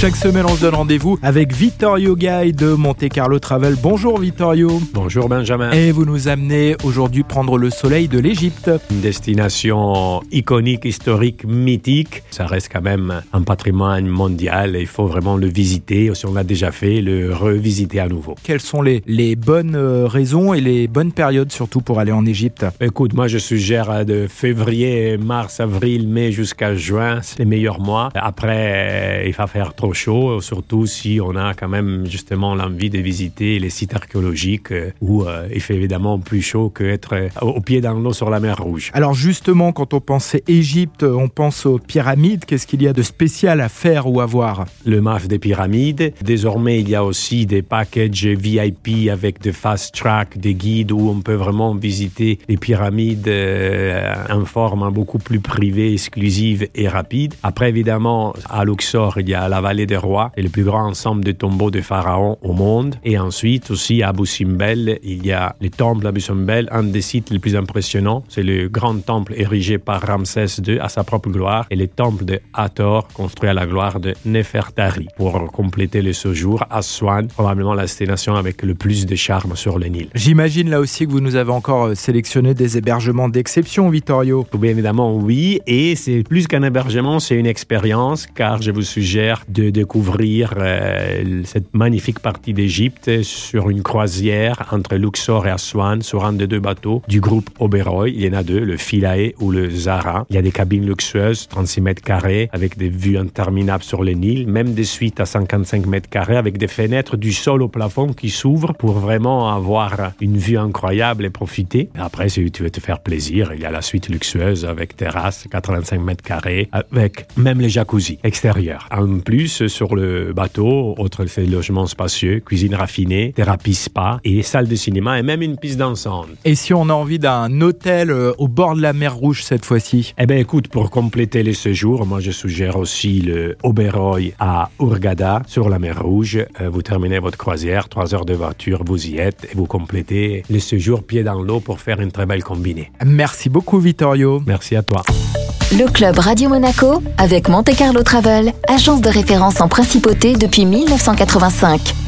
Chaque semaine, on se donne rendez-vous avec Vittorio Guy de Monte Carlo Travel. Bonjour Vittorio. Bonjour Benjamin. Et vous nous amenez aujourd'hui prendre le soleil de l'Égypte. Une destination iconique, historique, mythique. Ça reste quand même un patrimoine mondial et il faut vraiment le visiter. Si on l'a déjà fait, le revisiter à nouveau. Quelles sont les, les bonnes euh, raisons et les bonnes périodes surtout pour aller en Égypte? Écoute, moi je suggère de février, mars, avril, mai jusqu'à juin, c'est les meilleurs mois. Après, il va faire trop chaud, surtout si on a quand même justement l'envie de visiter les sites archéologiques euh, où euh, il fait évidemment plus chaud qu'être euh, au pied dans l'eau sur la mer Rouge. Alors justement, quand on pensait Égypte, on pense aux pyramides. Qu'est-ce qu'il y a de spécial à faire ou à voir? Le MAF des pyramides. Désormais, il y a aussi des packages VIP avec des fast track, des guides où on peut vraiment visiter les pyramides en forme beaucoup plus privée, exclusive et rapide. Après, évidemment, à Luxor, il y a la vallée des rois et le plus grand ensemble de tombeaux de pharaons au monde. Et ensuite aussi à Abu Simbel, il y a le temple d'Abu Simbel, un des sites les plus impressionnants. C'est le grand temple érigé par Ramsès II à sa propre gloire et le temple de Hathor construit à la gloire de Nefertari. Pour compléter le séjour, Aswan, probablement la destination avec le plus de charme sur le Nil. J'imagine là aussi que vous nous avez encore euh, sélectionné des hébergements d'exception, Vittorio. Bien évidemment, oui. Et c'est plus qu'un hébergement, c'est une expérience car je vous suggère de découvrir euh, cette magnifique partie d'Égypte sur une croisière entre Luxor et Aswan sur un des deux bateaux du groupe Oberoi. Il y en a deux, le Philae ou le Zara. Il y a des cabines luxueuses, 36 mètres carrés, avec des vues interminables sur le Nil, même des suites à 55 mètres carrés avec des fenêtres du sol au plafond qui s'ouvrent pour vraiment avoir une vue incroyable et profiter. Après, si tu veux te faire plaisir, il y a la suite luxueuse avec terrasse, 85 mètres carrés, avec même les jacuzzi extérieurs. En plus, sur le bateau, autre fait logements spacieux, cuisine raffinée, thérapie spa et salle de cinéma et même une piste dansante. Et si on a envie d'un hôtel euh, au bord de la mer Rouge cette fois-ci? Eh bien écoute, pour compléter les séjours, moi je suggère aussi le Oberoi à Urgada sur la mer Rouge. Euh, vous terminez votre croisière, trois heures de voiture, vous y êtes et vous complétez les séjours pieds dans l'eau pour faire une très belle combinée. Merci beaucoup Vittorio. Merci à toi. Le club Radio Monaco avec Monte Carlo Travel, agence de référence en principauté depuis 1985.